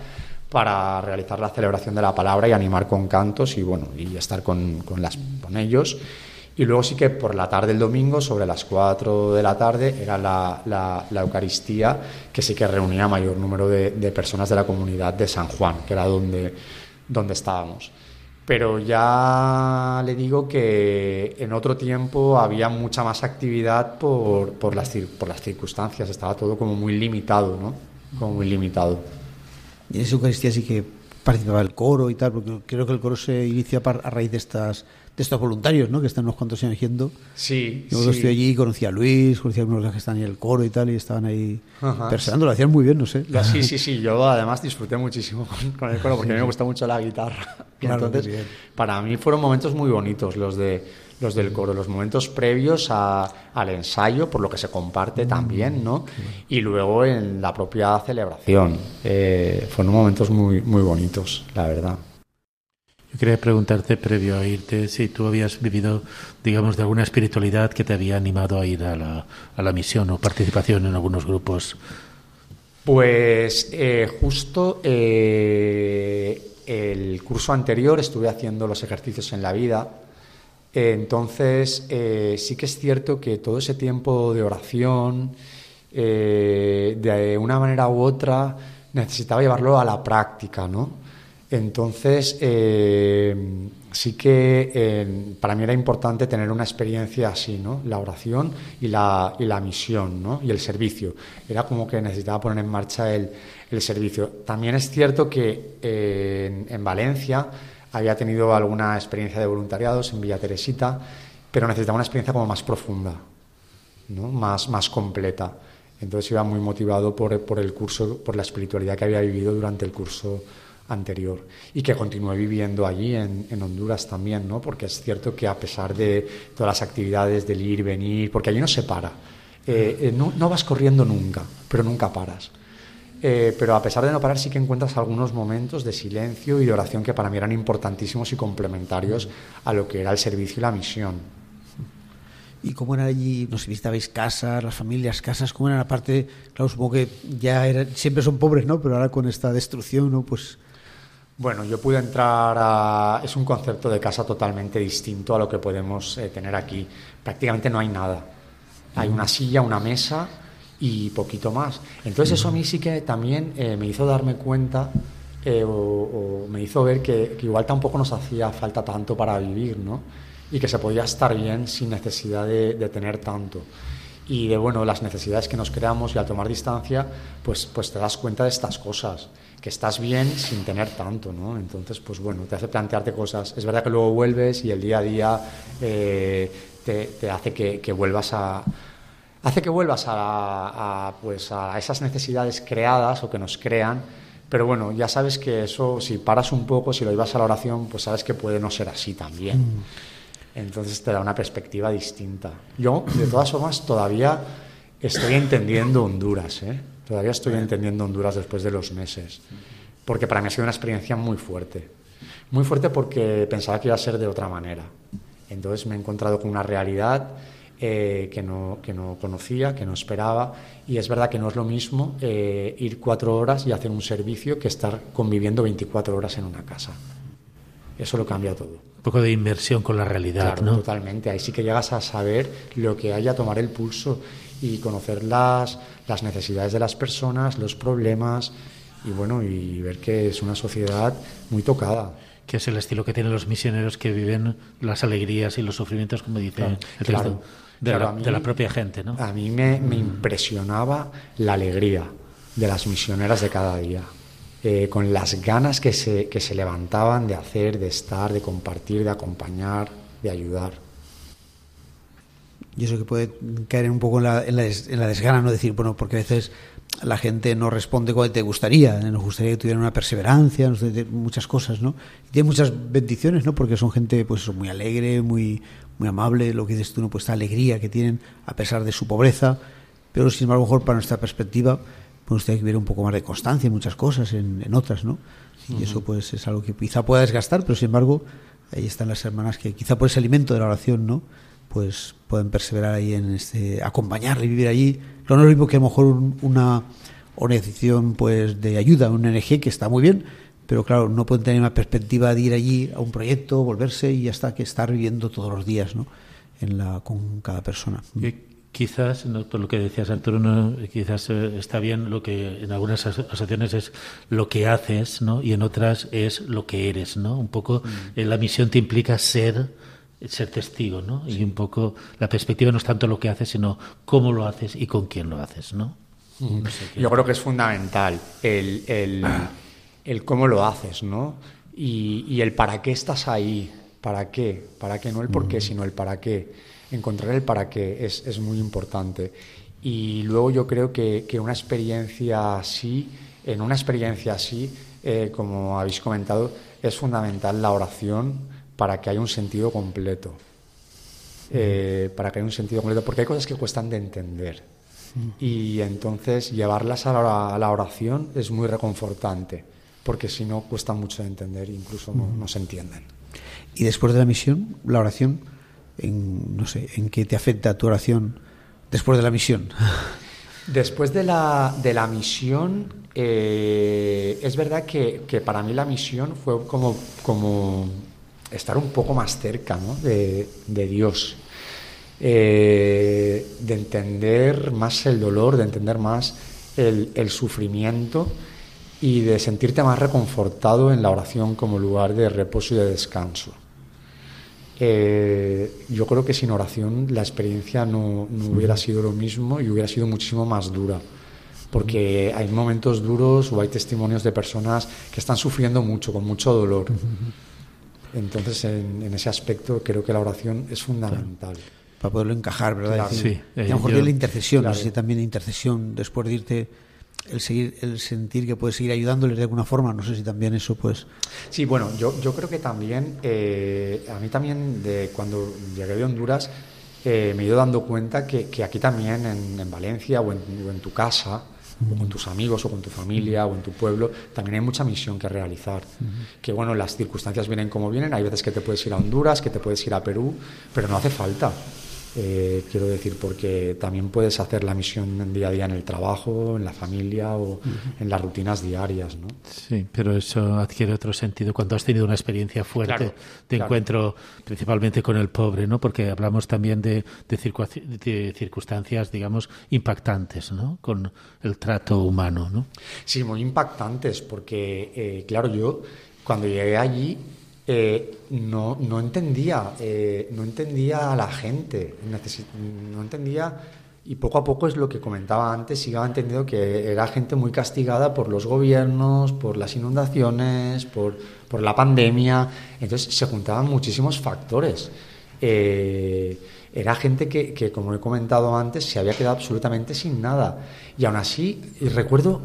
E: para realizar la celebración de la palabra y animar con cantos y bueno y estar con, con, ellos. Y luego sí que por la tarde del domingo, sobre las 4 de la tarde, era la, la, la Eucaristía, que sí que reunía mayor número de, de, personas de la comunidad de San Juan, que era donde, donde estábamos pero ya le digo que en otro tiempo había mucha más actividad por, por, las, por las circunstancias, estaba todo como muy limitado, ¿no? Como muy limitado.
C: Y en esa Eucaristía sí que participaba el coro y tal, porque creo que el coro se inicia a raíz de estas, de estos voluntarios, ¿no? Que están unos cuantos yendo.
E: Sí,
C: Yo
E: sí.
C: estoy allí, conocí a Luis, conocí a los que están en el coro y tal, y estaban ahí
E: Ajá.
C: lo hacían muy bien, no sé.
E: Sí, sí, sí. Yo además disfruté muchísimo con, con el coro porque a mí me gusta mucho la guitarra. Y
C: Claro,
E: entonces, para mí fueron momentos muy bonitos los de los del coro, los momentos previos a- al ensayo, por lo que se comparte también, ¿no? Y luego en la propia celebración. Eh, fueron momentos muy, muy bonitos, la verdad.
D: Quería preguntarte, previo a irte, si tú habías vivido, digamos, de alguna espiritualidad que te había animado a ir a la, a la misión o participación en algunos grupos.
E: Pues eh, justo eh, el curso anterior estuve haciendo los ejercicios en la vida. Entonces, eh, sí que es cierto que todo ese tiempo de oración, de una manera u otra, necesitaba llevarlo a la práctica, ¿no? Entonces, eh, sí que eh, para mí era importante tener una experiencia así, ¿no? La oración y la, y la misión, ¿no? Y el servicio. Era como que necesitaba poner en marcha el, el servicio. También es cierto que eh, en, en Valencia había tenido alguna experiencia de voluntariados en Villa Teresita, pero necesitaba una experiencia como más profunda, ¿no? más, más completa. Entonces iba muy motivado por, por el curso, por la espiritualidad que había vivido durante el curso anterior y que continué viviendo allí en, en Honduras también, ¿no? Porque es cierto que a pesar de todas las actividades del ir, venir, porque allí no se para, eh, eh, no, no vas corriendo nunca, pero nunca paras. Eh, pero a pesar de no parar, sí que encuentras algunos momentos de silencio y de oración que para mí eran importantísimos y complementarios a lo que era el servicio y la misión.
C: ¿Y cómo era allí? No sé, visitabais casas, las familias, casas, ¿cómo eran? Aparte, claro, supongo que ya era- siempre son pobres, ¿no? Pero ahora con esta destrucción, ¿no? Pues
E: Bueno, yo pude entrar a... Es un concepto de casa totalmente distinto a lo que podemos eh, tener aquí. Prácticamente no hay nada. Hay una silla, una mesa y poquito más. Entonces eso a mí sí que también eh, me hizo darme cuenta eh, o, me hizo ver que, igual tampoco nos hacía falta tanto para vivir, ¿no? Y que se podía estar bien sin necesidad de tener tanto. Y de, bueno, las necesidades que nos creamos y al tomar distancia, pues, pues te das cuenta de estas cosas que estás bien sin tener tanto, ¿no? Entonces, pues bueno, te hace plantearte cosas. Es verdad que luego vuelves y el día a día eh, te, te hace que, que vuelvas a hace que vuelvas a, a, pues a esas necesidades creadas o que nos crean, pero bueno, ya sabes que eso, si paras un poco, si lo llevas a la oración, pues sabes que puede no ser así también. Entonces te da una perspectiva distinta. Yo, de todas formas, todavía estoy entendiendo Honduras, ¿eh? Todavía estoy entendiendo Honduras después de los meses. Porque para mí ha sido una experiencia muy fuerte. Muy fuerte porque pensaba que iba a ser de otra manera. Entonces me he encontrado con una realidad eh, que, no, que no conocía, que no esperaba. Y es verdad que no es lo mismo eh, ir cuatro horas y hacer un servicio que estar conviviendo 24 horas en una casa. Eso lo cambia todo.
D: Poco de inmersión con la realidad,
E: Claro,
D: ¿no?
E: totalmente. Ahí sí que llegas a saber lo que hay a tomar el pulso y conocer las, las necesidades de las personas, los problemas y bueno, y ver que es una sociedad muy tocada.
D: Que es el estilo que tienen los misioneros que viven las alegrías y los sufrimientos, como dice
E: Claro,
D: el
E: claro.
D: de,
E: Claro,
D: la,
E: mí-
D: de la propia gente, ¿no?
E: A mí me, me impresionaba la alegría de las misioneras de cada día, eh, con las ganas que se, que se levantaban de hacer, de estar, de compartir, de acompañar, de ayudar.
C: y eso que puede caer un poco en la, desgana, ¿no? Decir, bueno, porque a veces la gente no responde como te gustaría, ¿eh? nos gustaría que tuvieran una perseverancia, muchas cosas, ¿no? Y tiene muchas bendiciones, ¿no? Porque son gente, pues, muy alegre, muy, muy amable, lo que dices tú, ¿no? Pues esta alegría que tienen a pesar de su pobreza, pero sin embargo, a lo mejor para nuestra perspectiva, pues gustaría que hubiera un poco más de constancia en muchas cosas, en, en otras, ¿no? Y eso, pues, es algo que quizá pueda desgastar, pero sin embargo, ahí están las hermanas que quizá por ese alimento de la oración, ¿no? pues pueden perseverar ahí en este acompañarle y vivir allí no es lo mismo que a lo mejor un- una organización pues de ayuda una ONG que está muy bien pero claro no pueden tener una perspectiva de ir allí a un proyecto volverse y hasta que estar viviendo todos los días no en la con cada persona
D: Que quizás, ¿no? lo que decías Arturo, no, quizás eh, está bien lo que en algunas aso- asociaciones es lo que haces, ¿no? Y en otras es lo que eres, ¿no? Un poco eh, la misión te implica ser ser testigo, ¿no? Y un poco la perspectiva no es tanto lo que haces, sino cómo lo haces y con quién lo haces, ¿no? No sé qué-
E: Yo creo que es fundamental el, el- el cómo lo haces, ¿no? Y, y el para qué estás ahí, ¿Para qué? ¿Para qué? No el por qué, sino el para qué. Encontrar el para qué es, es muy importante. Y luego yo creo que, que una experiencia así, en una experiencia así, eh, como habéis comentado, es fundamental la oración para que haya un sentido completo. Eh, para que haya un sentido completo, porque hay cosas que cuestan de entender. Y entonces llevarlas a la, a la oración es muy reconfortante, porque si no cuesta mucho de entender, incluso no, no se entienden.
C: Y después de la misión, la oración, en, no sé, ¿en qué te afecta tu oración después de la misión?
E: Después de la, de la misión, eh, es verdad que, que para mí la misión fue como, como estar un poco más cerca ¿no? de, de Dios, eh, de entender más el dolor, de entender más el, el sufrimiento y de sentirte más reconfortado en la oración como lugar de reposo y de descanso. Eh, yo creo que sin oración la experiencia no, no hubiera sido lo mismo y hubiera sido muchísimo más dura. Porque hay momentos duros o hay testimonios de personas que están sufriendo mucho, con mucho dolor. Entonces, en, en ese aspecto, creo que la oración es fundamental.
C: Para poderlo encajar, ¿verdad?
E: Claro.
D: Sí,
C: y a
D: eh,
C: lo mejor
D: yo-
C: de la intercesión,
E: Claro.
C: no sé si también intercesión, después de irte, el seguir, el sentir que puedes seguir ayudándoles de alguna forma, no sé si también eso, pues,
E: Sí, bueno, yo, yo creo que también, eh, a mí también, de cuando llegué de Honduras, eh, me he ido dando cuenta que, que aquí también, en, en Valencia o en, o en tu casa, o con tus amigos o con tu familia o en tu pueblo, también hay mucha misión que realizar. Que bueno, las circunstancias vienen como vienen, hay veces que te puedes ir a Honduras, que te puedes ir a Perú, pero no hace falta. Eh, quiero decir, porque también puedes hacer la misión en día a día en el trabajo, en la familia o en las rutinas diarias, ¿no?
D: Sí, pero eso adquiere otro sentido cuando has tenido una experiencia fuerte
E: Claro,
D: de
E: claro.
D: encuentro principalmente con el pobre, ¿no? Porque hablamos también de, de, circua- de circunstancias, digamos, impactantes, ¿no? Con el trato humano, ¿no?
E: Sí, muy impactantes, porque, eh, claro, yo cuando llegué allí eh, no, no entendía, eh, no entendía a la gente, no entendía, y poco a poco es lo que comentaba antes, iba entendiendo que era gente muy castigada por los gobiernos, por las inundaciones, por, por la pandemia, entonces se juntaban muchísimos factores. Eh, era gente que, que, como he comentado antes, se había quedado absolutamente sin nada. Y aún así, recuerdo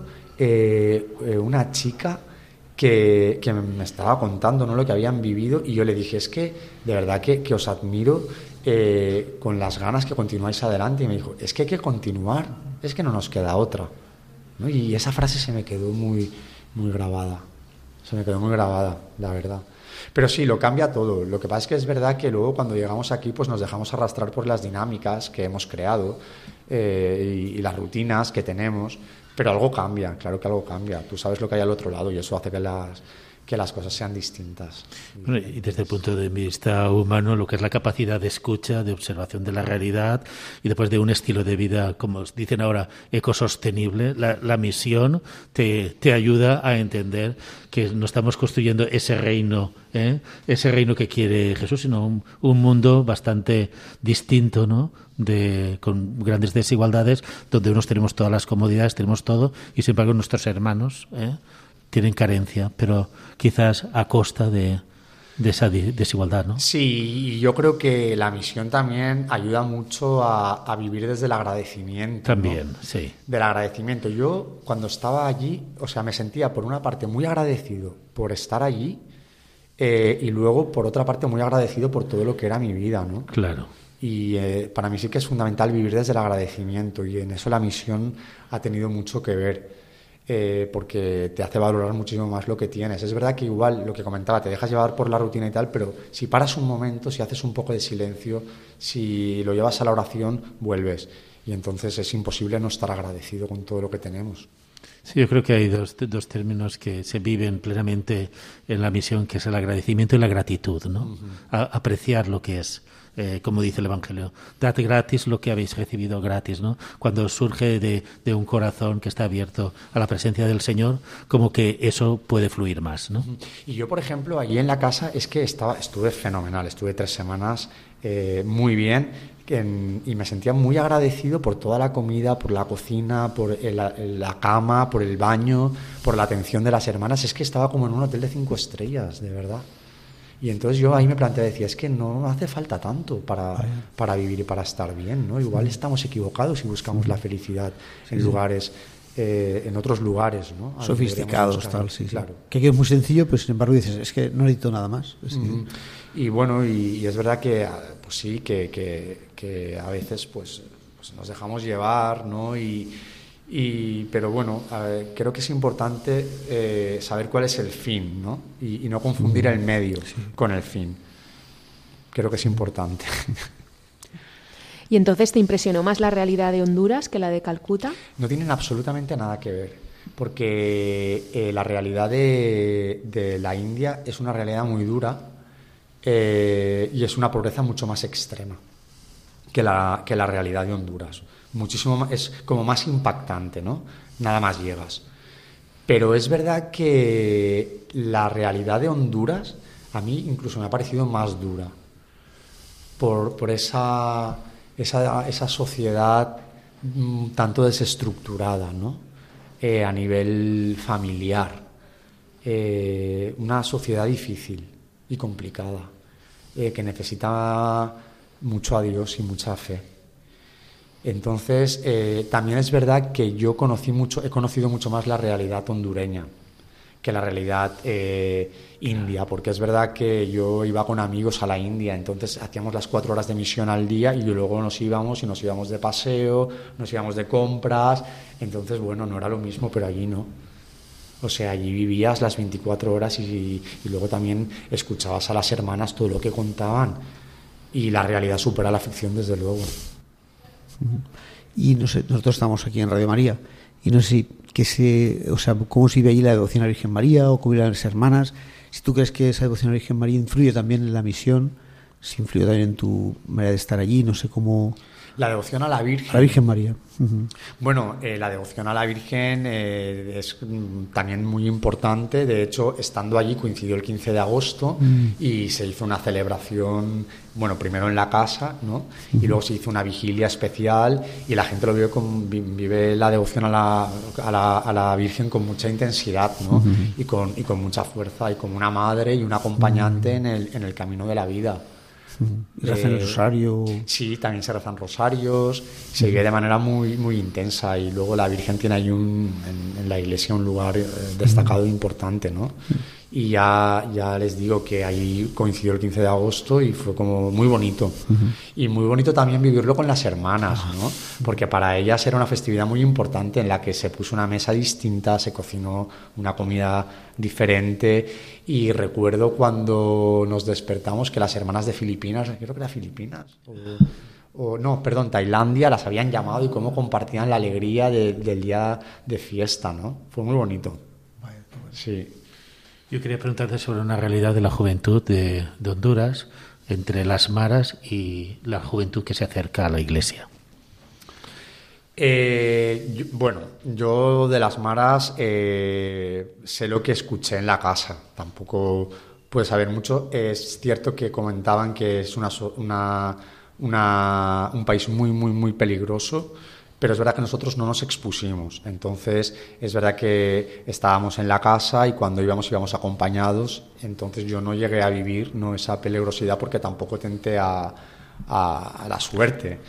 E: una chica que, me estaba contando ¿no? lo que habían vivido y yo le dije, es que de verdad que, que os admiro eh, con las ganas que continuáis adelante. Y me dijo, es que hay que continuar, es que no nos queda otra. Y esa frase se me quedó muy, muy grabada. Se me quedó muy grabada, la verdad. Pero sí, lo cambia todo. Lo que pasa es que es verdad que luego cuando llegamos aquí pues nos dejamos arrastrar por las dinámicas que hemos creado eh, y las rutinas que tenemos, pero algo cambia, claro que algo cambia. Tú sabes lo que hay al otro lado y eso hace que las, que las cosas sean distintas.
D: Y desde el punto de vista humano, lo que es la capacidad de escucha, de observación de la realidad y después de un estilo de vida, como dicen ahora, ecosostenible, la, la misión te, te, ayuda a entender que no estamos construyendo ese reino, ¿eh? ese reino que quiere Jesús, sino un, un mundo bastante distinto, ¿no? De, con grandes desigualdades, donde unos tenemos todas las comodidades, tenemos todo, y sin embargo nuestros hermanos ¿eh? tienen carencia, pero quizás a costa de, de esa desigualdad, ¿no?
E: Sí, y yo creo que la misión también ayuda mucho a, a vivir desde el agradecimiento.
D: También,
E: ¿no?
D: sí.
E: Del agradecimiento. Yo cuando estaba allí, o sea, me sentía por una parte muy agradecido por estar allí eh, y luego por otra parte muy agradecido por todo lo que era mi vida, ¿no?
D: Claro.
E: Y eh, para mí sí que es fundamental vivir desde el agradecimiento y en eso la misión ha tenido mucho que ver. Eh, porque te hace valorar muchísimo más lo que tienes. Es verdad que igual lo que comentaba, te dejas llevar por la rutina y tal, pero si paras un momento, si haces un poco de silencio, si lo llevas a la oración, vuelves. Y entonces es imposible no estar agradecido con todo lo que tenemos.
D: Sí, yo creo que hay dos, dos términos que se viven plenamente en la misión, que es el agradecimiento y la gratitud, ¿no? Uh -huh. a, apreciar lo que es. Eh, como dice el Evangelio, dad gratis lo que habéis recibido gratis, ¿no? Cuando surge de, un corazón que está abierto a la presencia del Señor, como que eso puede fluir más, ¿no?
E: Y yo, por ejemplo, allí en la casa es que estaba, estuve fenomenal, estuve tres semanas eh, muy bien en, y me sentía muy agradecido por toda la comida, por la cocina, por el, la cama, por el baño, por la atención de las hermanas. Es que estaba como en un hotel de cinco estrellas, de verdad. Y entonces yo ahí me planteé, decía, es que no hace falta tanto para, para vivir y para estar bien, ¿no? Igual estamos equivocados si buscamos la felicidad en lugares, eh, en otros lugares, ¿no? A
C: Sofisticados, tal, sí.
E: Claro.
C: Que es muy sencillo, pero sin embargo dices, es que no necesito nada más.
E: Y bueno, y, y es verdad que, ah, pues sí, que, que- que a veces pues, pues nos dejamos llevar, ¿no? Y, y- pero bueno, ver, creo que es importante eh, saber cuál es el fin, ¿no? Y, y no confundir el medio con el fin. Creo que es importante.
B: ¿Y entonces te impresionó más la realidad de Honduras que la de Calcuta?
E: No tienen absolutamente nada que ver, porque eh, la realidad de, de la India es una realidad muy dura eh, y es una pobreza mucho más extrema que la, que la realidad de Honduras. Muchísimo más, es como más impactante, ¿no? Nada más llegas. Pero es verdad que la realidad de Honduras a mí incluso me ha parecido más dura por, por esa, esa, esa sociedad mm, tanto desestructurada, ¿no? Eh, a nivel familiar. Eh, una sociedad difícil y complicada, eh, que necesita mucho a Dios y mucha fe. Entonces, eh, también es verdad que yo conocí mucho, he conocido mucho más la realidad hondureña que la realidad eh, india, porque es verdad que yo iba con amigos a la India, entonces hacíamos las cuatro horas de misión al día y luego nos íbamos y nos íbamos de paseo, nos íbamos de compras, entonces bueno, no era lo mismo, pero allí no. O sea, allí vivías las 24 horas y, y luego también escuchabas a las hermanas todo lo que contaban y la realidad supera la ficción desde luego.
C: Y no sé, nosotros estamos aquí en Radio María y no sé que se, o sea, cómo se vive allí la devoción a la Virgen María o cómo viven las hermanas. Si tú crees que esa devoción a la Virgen María influye también en la misión, si influye también en tu manera de estar allí, no sé cómo.
E: La devoción a la Virgen.
C: La Virgen María. Ujú.
E: Bueno, eh, la devoción a la Virgen eh, es mm, también muy importante. De hecho, estando allí coincidió el 15 de agosto y se hizo una celebración, bueno, primero en la casa, ¿no? Y luego se hizo una vigilia especial y la gente lo vive, con, vi- vive la devoción a la, a la, a la Virgen con mucha intensidad, ¿no? y, con, y con mucha fuerza y como una madre y un acompañante en, el, en el camino de la vida.
C: Y rezan el rosario.
E: Sí, también se rezan rosarios, se vive de manera muy, muy intensa y luego la Virgen tiene ahí un, en, en la iglesia un lugar eh, destacado e importante, ¿no? Y ya, ya les digo que ahí coincidió el 15 de agosto y fue como muy bonito. Y muy bonito también vivirlo con las hermanas, ¿no? Porque para ellas era una festividad muy importante en la que se puso una mesa distinta, se cocinó una comida diferente y recuerdo cuando nos despertamos que las hermanas de Filipinas, creo que era Filipinas, o, o- no, perdón, Tailandia, las habían llamado y cómo compartían la alegría de- del día de fiesta, ¿no? Fue muy bonito. Sí.
D: Yo quería preguntarte sobre una realidad de la juventud de, Honduras entre las maras y la juventud que se acerca a la iglesia.
E: Eh, bueno, yo de las maras eh, sé lo que escuché en la casa, tampoco puedo saber mucho. Es cierto que comentaban que es una, una- una- un país muy, muy, muy peligroso, pero es verdad que nosotros no nos expusimos. Entonces, es verdad que estábamos en la casa y cuando íbamos íbamos acompañados, entonces yo no llegué a vivir no esa peligrosidad porque tampoco tenté a, a- la suerte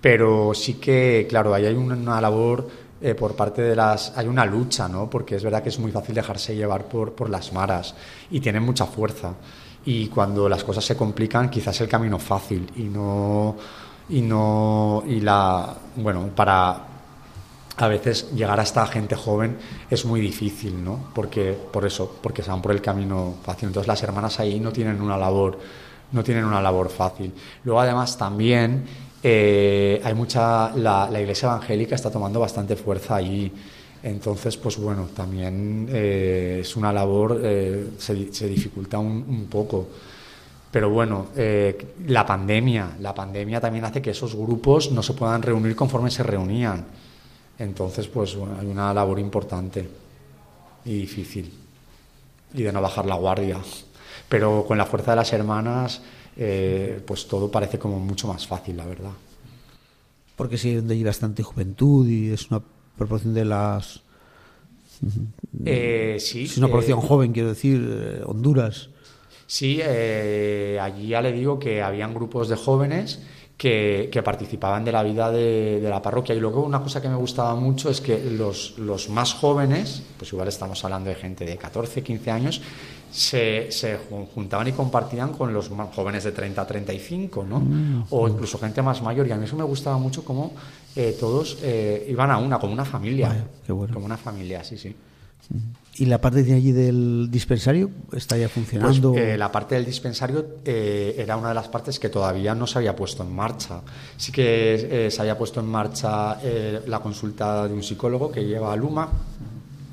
E: pero sí que, claro, ahí hay una, labor eh, por parte de las... Hay una lucha, ¿no? Porque es verdad que es muy fácil dejarse llevar por, por las maras y tienen mucha fuerza. Y cuando las cosas se complican, quizás el camino fácil y no... Y no... Y la... Bueno, para a veces llegar a esta gente joven es muy difícil, ¿no? Porque, por eso, porque se van por el camino fácil. Entonces las hermanas ahí no tienen una labor, no tienen una labor fácil. Luego además también eh, hay mucha, la, iglesia evangélica está tomando bastante fuerza ahí. Entonces, pues bueno, también eh, es una labor, eh, se, se dificulta un poco. Pero bueno, eh, la pandemia, la pandemia también hace que esos grupos no se puedan reunir conforme se reunían. Entonces, pues bueno, hay una labor importante y difícil. Y de no bajar la guardia. Pero con la fuerza de las hermanas, eh, pues todo parece como mucho más fácil, la verdad.
C: Porque sí, donde hay bastante juventud y es una proporción de las.
E: Eh, sí.
C: Es una
E: eh,
C: población joven, quiero decir, Honduras.
E: Sí, eh, allí ya le digo que habían grupos de jóvenes que, que participaban de la vida de, de la parroquia. Y luego una cosa que me gustaba mucho es que los, los más jóvenes, pues igual estamos hablando de gente de 14, 15 años, se, se jun- juntaban y compartían con los más jóvenes de 30 a 35, ¿no? O incluso gente más mayor. Y a mí eso me gustaba mucho como eh, todos eh, iban a una, como una familia.
C: Vaya, qué bueno.
E: Como una familia, sí, sí.
C: ¿Y la parte de allí del dispensario está ya
E: Pues,
C: funcionando?
E: eh, la parte del dispensario eh, era una de las partes que todavía no se había puesto en marcha. Sí que eh, se había puesto en marcha la consulta de un psicólogo que lleva a Luma,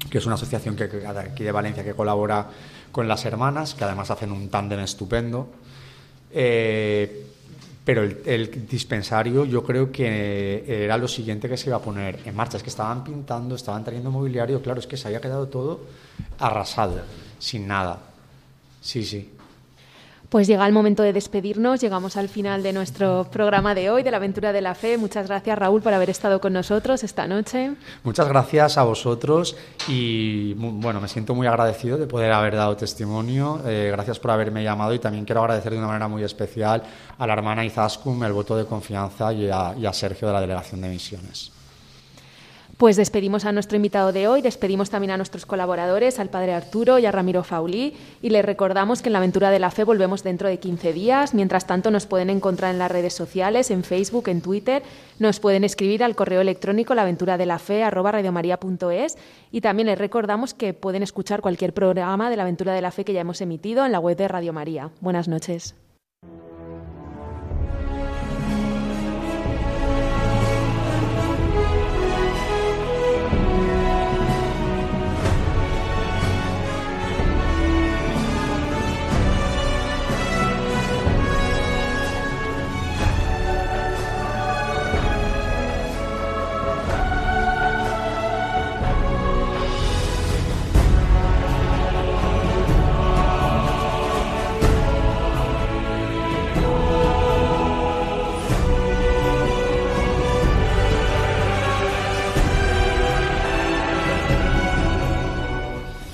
E: que es una asociación que, que aquí de Valencia que colabora con las hermanas, que además hacen un tándem estupendo. Eh, pero el, el dispensario yo creo que era lo siguiente que se iba a poner en marcha. Es que estaban pintando, estaban trayendo mobiliario, claro, es que se había quedado todo arrasado, sin nada. Sí, sí.
B: Pues llega el momento de despedirnos, llegamos al final de nuestro programa de hoy, de la aventura de la fe. Muchas gracias Raúl por haber estado con nosotros esta noche.
E: Muchas gracias a vosotros y bueno, me siento muy agradecido de poder haber dado testimonio. Eh, gracias por haberme llamado y también quiero agradecer de una manera muy especial a la hermana Izaskun el voto de confianza y y a Sergio de la Delegación de Misiones.
B: Pues despedimos a nuestro invitado de hoy, despedimos también a nuestros colaboradores, al padre Arturo y a Ramiro Faulí, y les recordamos que en la aventura de la fe volvemos dentro de 15 días. Mientras tanto, nos pueden encontrar en las redes sociales, en Facebook, en Twitter, nos pueden escribir al correo electrónico laventuradelafe@radiomaria.es y también les recordamos que pueden escuchar cualquier programa de la aventura de la fe que ya hemos emitido en la web de Radio María. Buenas noches.